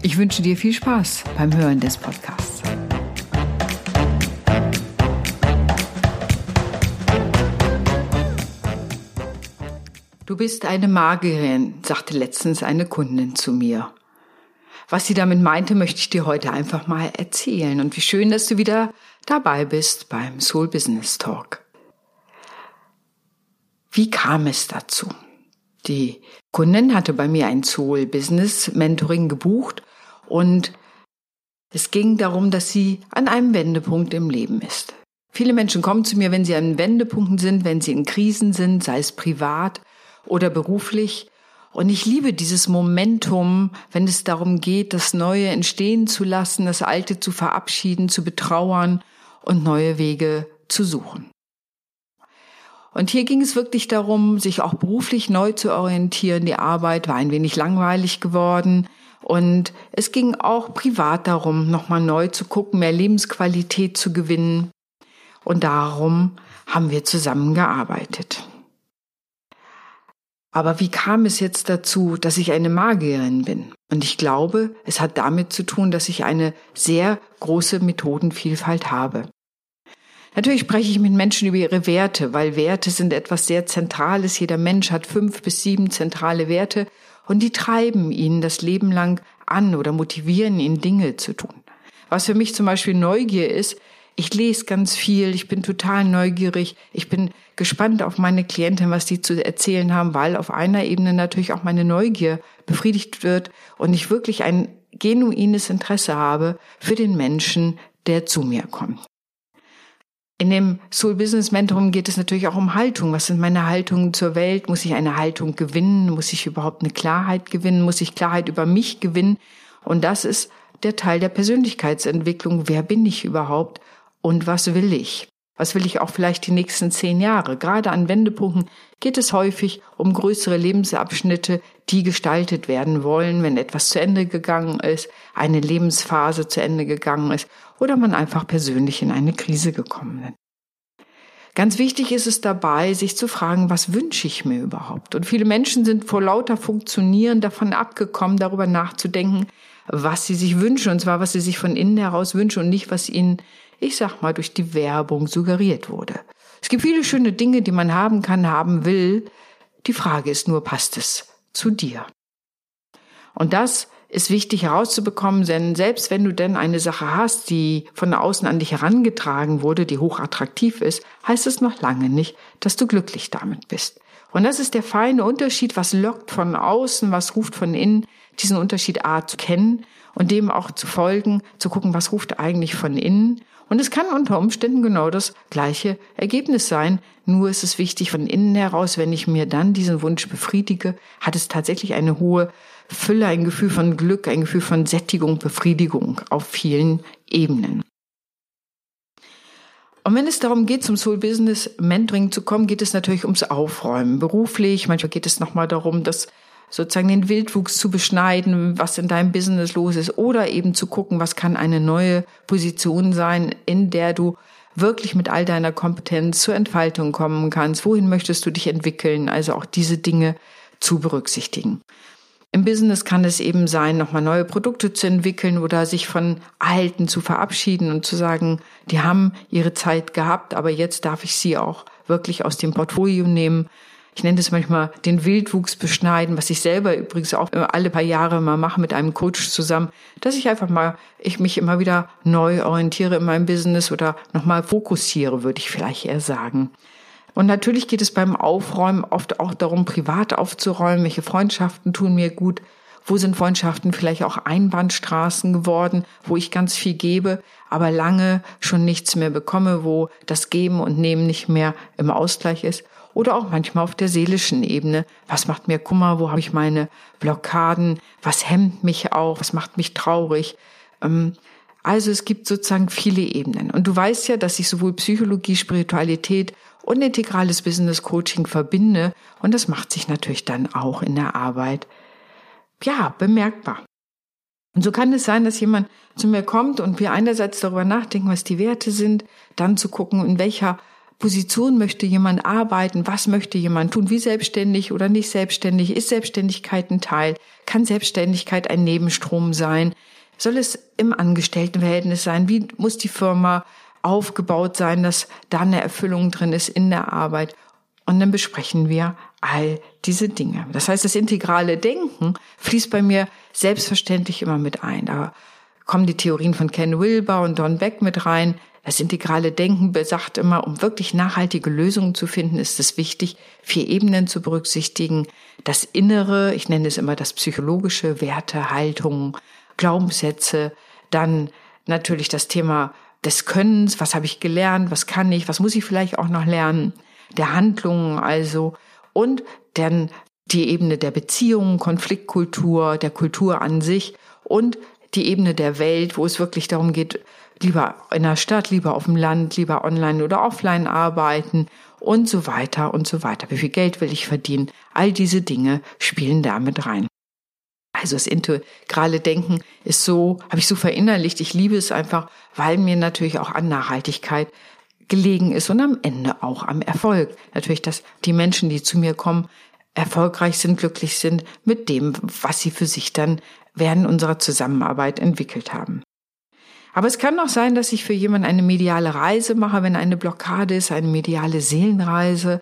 Ich wünsche dir viel Spaß beim Hören des Podcasts. Du bist eine Magierin, sagte letztens eine Kundin zu mir. Was sie damit meinte, möchte ich dir heute einfach mal erzählen. Und wie schön, dass du wieder dabei bist beim Soul Business Talk. Wie kam es dazu? Die Kundin hatte bei mir ein Soul Business Mentoring gebucht und es ging darum, dass sie an einem Wendepunkt im Leben ist. Viele Menschen kommen zu mir, wenn sie an Wendepunkten sind, wenn sie in Krisen sind, sei es privat oder beruflich. Und ich liebe dieses Momentum, wenn es darum geht, das Neue entstehen zu lassen, das Alte zu verabschieden, zu betrauern und neue Wege zu suchen. Und hier ging es wirklich darum, sich auch beruflich neu zu orientieren. Die Arbeit war ein wenig langweilig geworden. Und es ging auch privat darum, nochmal neu zu gucken, mehr Lebensqualität zu gewinnen. Und darum haben wir zusammengearbeitet. Aber wie kam es jetzt dazu, dass ich eine Magierin bin? Und ich glaube, es hat damit zu tun, dass ich eine sehr große Methodenvielfalt habe. Natürlich spreche ich mit Menschen über ihre Werte, weil Werte sind etwas sehr Zentrales. Jeder Mensch hat fünf bis sieben zentrale Werte und die treiben ihn das Leben lang an oder motivieren ihn, Dinge zu tun. Was für mich zum Beispiel Neugier ist, ich lese ganz viel, ich bin total neugierig, ich bin gespannt auf meine Klientin, was die zu erzählen haben, weil auf einer Ebene natürlich auch meine Neugier befriedigt wird und ich wirklich ein genuines Interesse habe für den Menschen, der zu mir kommt. In dem Soul Business Mentoring geht es natürlich auch um Haltung. Was sind meine Haltungen zur Welt? Muss ich eine Haltung gewinnen? Muss ich überhaupt eine Klarheit gewinnen? Muss ich Klarheit über mich gewinnen? Und das ist der Teil der Persönlichkeitsentwicklung. Wer bin ich überhaupt? Und was will ich? Was will ich auch vielleicht die nächsten zehn Jahre? Gerade an Wendepunkten geht es häufig um größere Lebensabschnitte, die gestaltet werden wollen, wenn etwas zu Ende gegangen ist, eine Lebensphase zu Ende gegangen ist oder man einfach persönlich in eine Krise gekommen ist. Ganz wichtig ist es dabei, sich zu fragen, was wünsche ich mir überhaupt? Und viele Menschen sind vor lauter Funktionieren davon abgekommen, darüber nachzudenken, was sie sich wünschen, und zwar was sie sich von innen heraus wünschen und nicht, was ihnen ich sag mal, durch die Werbung suggeriert wurde. Es gibt viele schöne Dinge, die man haben kann, haben will. Die Frage ist nur, passt es zu dir? Und das ist wichtig herauszubekommen, denn selbst wenn du denn eine Sache hast, die von außen an dich herangetragen wurde, die hochattraktiv ist, heißt es noch lange nicht, dass du glücklich damit bist. Und das ist der feine Unterschied, was lockt von außen, was ruft von innen, diesen Unterschied A zu kennen und dem auch zu folgen, zu gucken, was ruft eigentlich von innen und es kann unter Umständen genau das gleiche Ergebnis sein. Nur ist es wichtig von innen heraus, wenn ich mir dann diesen Wunsch befriedige, hat es tatsächlich eine hohe Fülle, ein Gefühl von Glück, ein Gefühl von Sättigung, Befriedigung auf vielen Ebenen. Und wenn es darum geht, zum Soul Business Mentoring zu kommen, geht es natürlich ums Aufräumen. Beruflich, manchmal geht es nochmal darum, dass sozusagen den Wildwuchs zu beschneiden, was in deinem Business los ist, oder eben zu gucken, was kann eine neue Position sein, in der du wirklich mit all deiner Kompetenz zur Entfaltung kommen kannst. Wohin möchtest du dich entwickeln? Also auch diese Dinge zu berücksichtigen. Im Business kann es eben sein, nochmal neue Produkte zu entwickeln oder sich von alten zu verabschieden und zu sagen, die haben ihre Zeit gehabt, aber jetzt darf ich sie auch wirklich aus dem Portfolio nehmen ich nenne das manchmal den Wildwuchs beschneiden, was ich selber übrigens auch alle paar Jahre mal mache mit einem Coach zusammen, dass ich einfach mal, ich mich immer wieder neu orientiere in meinem Business oder nochmal fokussiere, würde ich vielleicht eher sagen. Und natürlich geht es beim Aufräumen oft auch darum, privat aufzuräumen, welche Freundschaften tun mir gut, wo sind Freundschaften vielleicht auch Einbahnstraßen geworden, wo ich ganz viel gebe, aber lange schon nichts mehr bekomme, wo das Geben und Nehmen nicht mehr im Ausgleich ist oder auch manchmal auf der seelischen Ebene. Was macht mir Kummer? Wo habe ich meine Blockaden? Was hemmt mich auch? Was macht mich traurig? Ähm, also es gibt sozusagen viele Ebenen. Und du weißt ja, dass ich sowohl Psychologie, Spiritualität und integrales Business Coaching verbinde. Und das macht sich natürlich dann auch in der Arbeit, ja, bemerkbar. Und so kann es sein, dass jemand zu mir kommt und wir einerseits darüber nachdenken, was die Werte sind, dann zu gucken, in welcher Position möchte jemand arbeiten, was möchte jemand tun, wie selbstständig oder nicht selbstständig, ist Selbstständigkeit ein Teil, kann Selbstständigkeit ein Nebenstrom sein, soll es im Angestelltenverhältnis sein, wie muss die Firma aufgebaut sein, dass da eine Erfüllung drin ist in der Arbeit. Und dann besprechen wir all diese Dinge. Das heißt, das integrale Denken fließt bei mir selbstverständlich immer mit ein. Da kommen die Theorien von Ken Wilber und Don Beck mit rein. Das integrale Denken besagt immer, um wirklich nachhaltige Lösungen zu finden, ist es wichtig, vier Ebenen zu berücksichtigen. Das Innere, ich nenne es immer das psychologische, Werte, Haltung, Glaubenssätze, dann natürlich das Thema des Könnens, was habe ich gelernt, was kann ich, was muss ich vielleicht auch noch lernen, der Handlungen also. Und dann die Ebene der Beziehungen, Konfliktkultur, der Kultur an sich. Und die Ebene der Welt, wo es wirklich darum geht, lieber in der Stadt, lieber auf dem Land, lieber online oder offline arbeiten und so weiter und so weiter. Wie viel Geld will ich verdienen? All diese Dinge spielen damit rein. Also das integrale Denken ist so, habe ich so verinnerlicht. Ich liebe es einfach, weil mir natürlich auch an Nachhaltigkeit gelegen ist und am Ende auch am Erfolg. Natürlich, dass die Menschen, die zu mir kommen, erfolgreich sind, glücklich sind mit dem, was sie für sich dann während unserer Zusammenarbeit entwickelt haben. Aber es kann auch sein, dass ich für jemanden eine mediale Reise mache, wenn eine Blockade ist, eine mediale Seelenreise.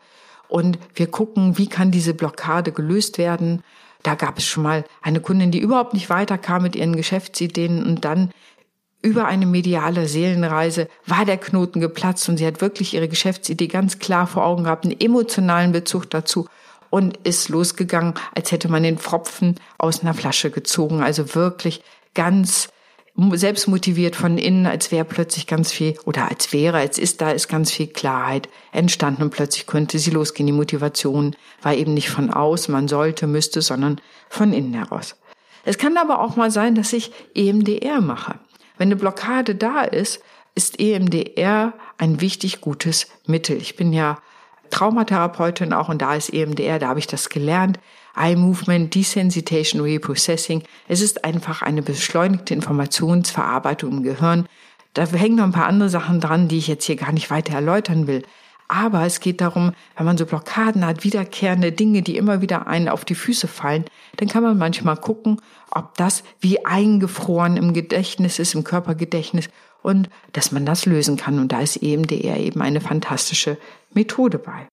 Und wir gucken, wie kann diese Blockade gelöst werden. Da gab es schon mal eine Kundin, die überhaupt nicht weiterkam mit ihren Geschäftsideen und dann über eine mediale Seelenreise war der Knoten geplatzt und sie hat wirklich ihre Geschäftsidee ganz klar vor Augen gehabt, einen emotionalen Bezug dazu und ist losgegangen, als hätte man den Pfropfen aus einer Flasche gezogen. Also wirklich ganz selbst motiviert von innen, als wäre plötzlich ganz viel, oder als wäre, als ist da, ist ganz viel Klarheit entstanden und plötzlich könnte sie losgehen. Die Motivation war eben nicht von außen, man sollte, müsste, sondern von innen heraus. Es kann aber auch mal sein, dass ich EMDR mache. Wenn eine Blockade da ist, ist EMDR ein wichtig gutes Mittel. Ich bin ja Traumatherapeutin auch und da ist EMDR, da habe ich das gelernt. Eye Movement, Desensitization, Reprocessing. Es ist einfach eine beschleunigte Informationsverarbeitung im Gehirn. Da hängen noch ein paar andere Sachen dran, die ich jetzt hier gar nicht weiter erläutern will. Aber es geht darum, wenn man so Blockaden hat, wiederkehrende Dinge, die immer wieder einen auf die Füße fallen, dann kann man manchmal gucken, ob das wie eingefroren im Gedächtnis ist, im Körpergedächtnis und dass man das lösen kann. Und da ist EMDR eben eine fantastische Methode bei.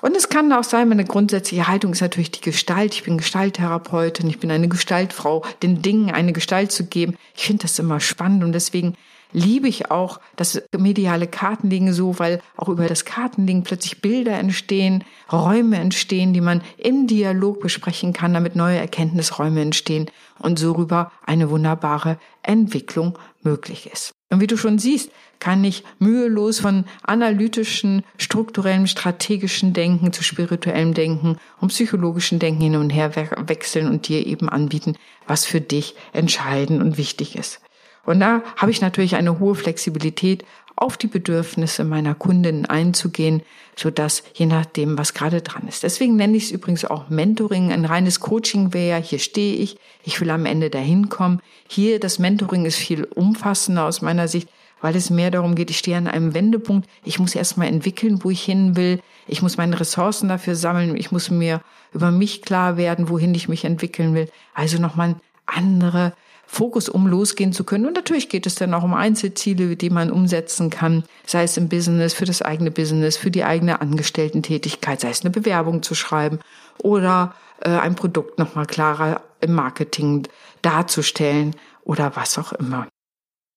Und es kann auch sein, meine grundsätzliche Haltung ist natürlich die Gestalt. Ich bin Gestalttherapeutin, ich bin eine Gestaltfrau, den Dingen eine Gestalt zu geben. Ich finde das immer spannend und deswegen liebe ich auch das mediale Kartenlegen so, weil auch über das Kartenlegen plötzlich Bilder entstehen, Räume entstehen, die man im Dialog besprechen kann, damit neue Erkenntnisräume entstehen und so rüber eine wunderbare Entwicklung möglich ist. Und wie du schon siehst, kann ich mühelos von analytischen, strukturellem, strategischen Denken zu spirituellem Denken und psychologischen Denken hin und her wechseln und dir eben anbieten, was für dich entscheidend und wichtig ist. Und da habe ich natürlich eine hohe Flexibilität, auf die Bedürfnisse meiner Kundinnen einzugehen, so dass je nachdem, was gerade dran ist. Deswegen nenne ich es übrigens auch Mentoring. Ein reines Coaching wäre, hier stehe ich, ich will am Ende dahin kommen. Hier, das Mentoring ist viel umfassender aus meiner Sicht, weil es mehr darum geht, ich stehe an einem Wendepunkt, ich muss erstmal entwickeln, wo ich hin will, ich muss meine Ressourcen dafür sammeln, ich muss mir über mich klar werden, wohin ich mich entwickeln will. Also nochmal andere Fokus, um losgehen zu können. Und natürlich geht es dann auch um Einzelziele, die man umsetzen kann, sei es im Business, für das eigene Business, für die eigene Angestellten-Tätigkeit, sei es eine Bewerbung zu schreiben oder äh, ein Produkt nochmal klarer im Marketing darzustellen oder was auch immer.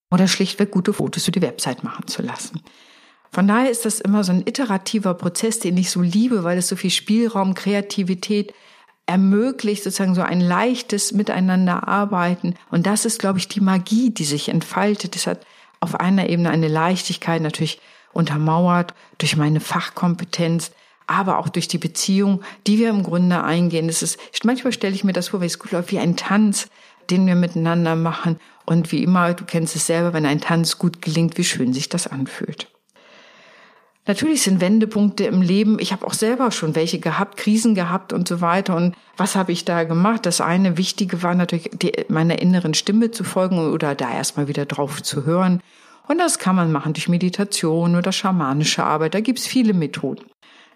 Oder schlichtweg gute Fotos für die Website machen zu lassen. Von daher ist das immer so ein iterativer Prozess, den ich so liebe, weil es so viel Spielraum, Kreativität ermöglicht sozusagen so ein leichtes Miteinander arbeiten. Und das ist, glaube ich, die Magie, die sich entfaltet. Das hat auf einer Ebene eine Leichtigkeit natürlich untermauert durch meine Fachkompetenz, aber auch durch die Beziehung, die wir im Grunde eingehen. Das ist, manchmal stelle ich mir das vor, weil es gut läuft, wie ein Tanz, den wir miteinander machen Und wie immer, du kennst es selber, wenn ein Tanz gut gelingt, wie schön sich das anfühlt. Natürlich sind Wendepunkte im Leben. Ich habe auch selber schon welche gehabt, Krisen gehabt und so weiter. Und was habe ich da gemacht? Das eine Wichtige war natürlich, die, meiner inneren Stimme zu folgen oder da erstmal wieder drauf zu hören. Und das kann man machen durch Meditation oder schamanische Arbeit. Da gibt's viele Methoden.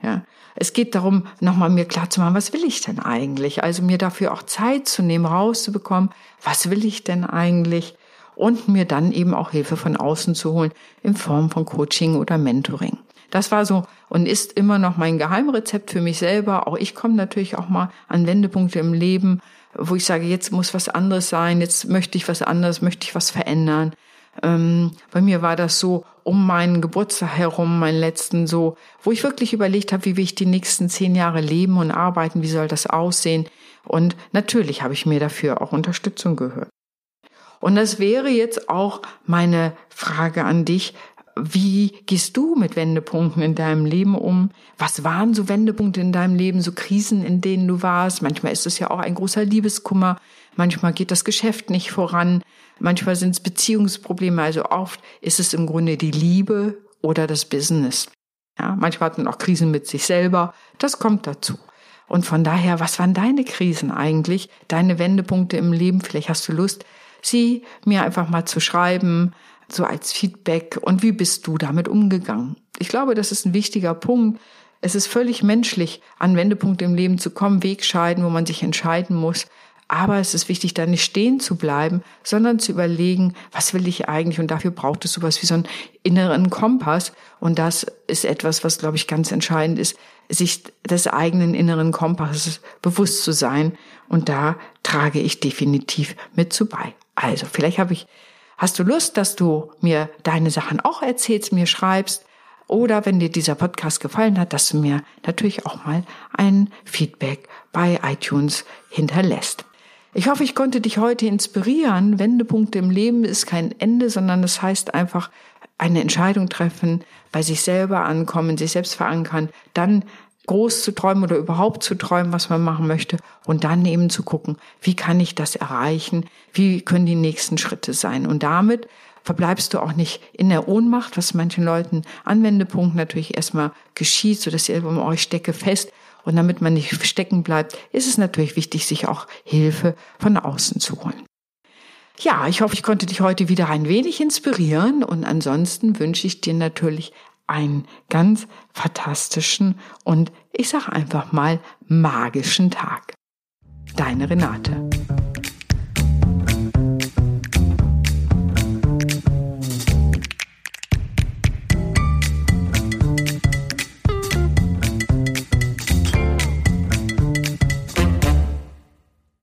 Ja. Es geht darum, nochmal mir klar zu machen, was will ich denn eigentlich? Also mir dafür auch Zeit zu nehmen, rauszubekommen, was will ich denn eigentlich? Und mir dann eben auch Hilfe von außen zu holen in Form von Coaching oder Mentoring. Das war so und ist immer noch mein Geheimrezept für mich selber. Auch ich komme natürlich auch mal an Wendepunkte im Leben, wo ich sage, jetzt muss was anderes sein, jetzt möchte ich was anderes, möchte ich was verändern. Ähm, bei mir war das so um meinen Geburtstag herum, meinen letzten so, wo ich wirklich überlegt habe, wie will ich die nächsten zehn Jahre leben und arbeiten, wie soll das aussehen. Und natürlich habe ich mir dafür auch Unterstützung gehört. Und das wäre jetzt auch meine Frage an dich. Wie gehst du mit Wendepunkten in deinem Leben um? Was waren so Wendepunkte in deinem Leben, so Krisen, in denen du warst? Manchmal ist es ja auch ein großer Liebeskummer. Manchmal geht das Geschäft nicht voran. Manchmal sind es Beziehungsprobleme. Also oft ist es im Grunde die Liebe oder das Business. Ja, manchmal hat man auch Krisen mit sich selber. Das kommt dazu. Und von daher, was waren deine Krisen eigentlich? Deine Wendepunkte im Leben? Vielleicht hast du Lust, sie mir einfach mal zu schreiben so als Feedback und wie bist du damit umgegangen? Ich glaube, das ist ein wichtiger Punkt. Es ist völlig menschlich, an Wendepunkte im Leben zu kommen, Wegscheiden, wo man sich entscheiden muss. Aber es ist wichtig, da nicht stehen zu bleiben, sondern zu überlegen, was will ich eigentlich? Und dafür braucht es sowas wie so einen inneren Kompass. Und das ist etwas, was, glaube ich, ganz entscheidend ist, sich des eigenen inneren Kompasses bewusst zu sein. Und da trage ich definitiv mit zu bei. Also, vielleicht habe ich Hast du Lust, dass du mir deine Sachen auch erzählst, mir schreibst? Oder wenn dir dieser Podcast gefallen hat, dass du mir natürlich auch mal ein Feedback bei iTunes hinterlässt. Ich hoffe, ich konnte dich heute inspirieren. Wendepunkte im Leben ist kein Ende, sondern es das heißt einfach eine Entscheidung treffen, bei sich selber ankommen, sich selbst verankern, dann groß zu träumen oder überhaupt zu träumen, was man machen möchte und dann eben zu gucken, wie kann ich das erreichen, wie können die nächsten Schritte sein. Und damit verbleibst du auch nicht in der Ohnmacht, was manchen Leuten Anwendepunkt natürlich erstmal geschieht, so dass ihr um euch stecke fest. Und damit man nicht stecken bleibt, ist es natürlich wichtig, sich auch Hilfe von außen zu holen. Ja, ich hoffe, ich konnte dich heute wieder ein wenig inspirieren und ansonsten wünsche ich dir natürlich einen ganz fantastischen und ich sage einfach mal magischen Tag. Deine Renate.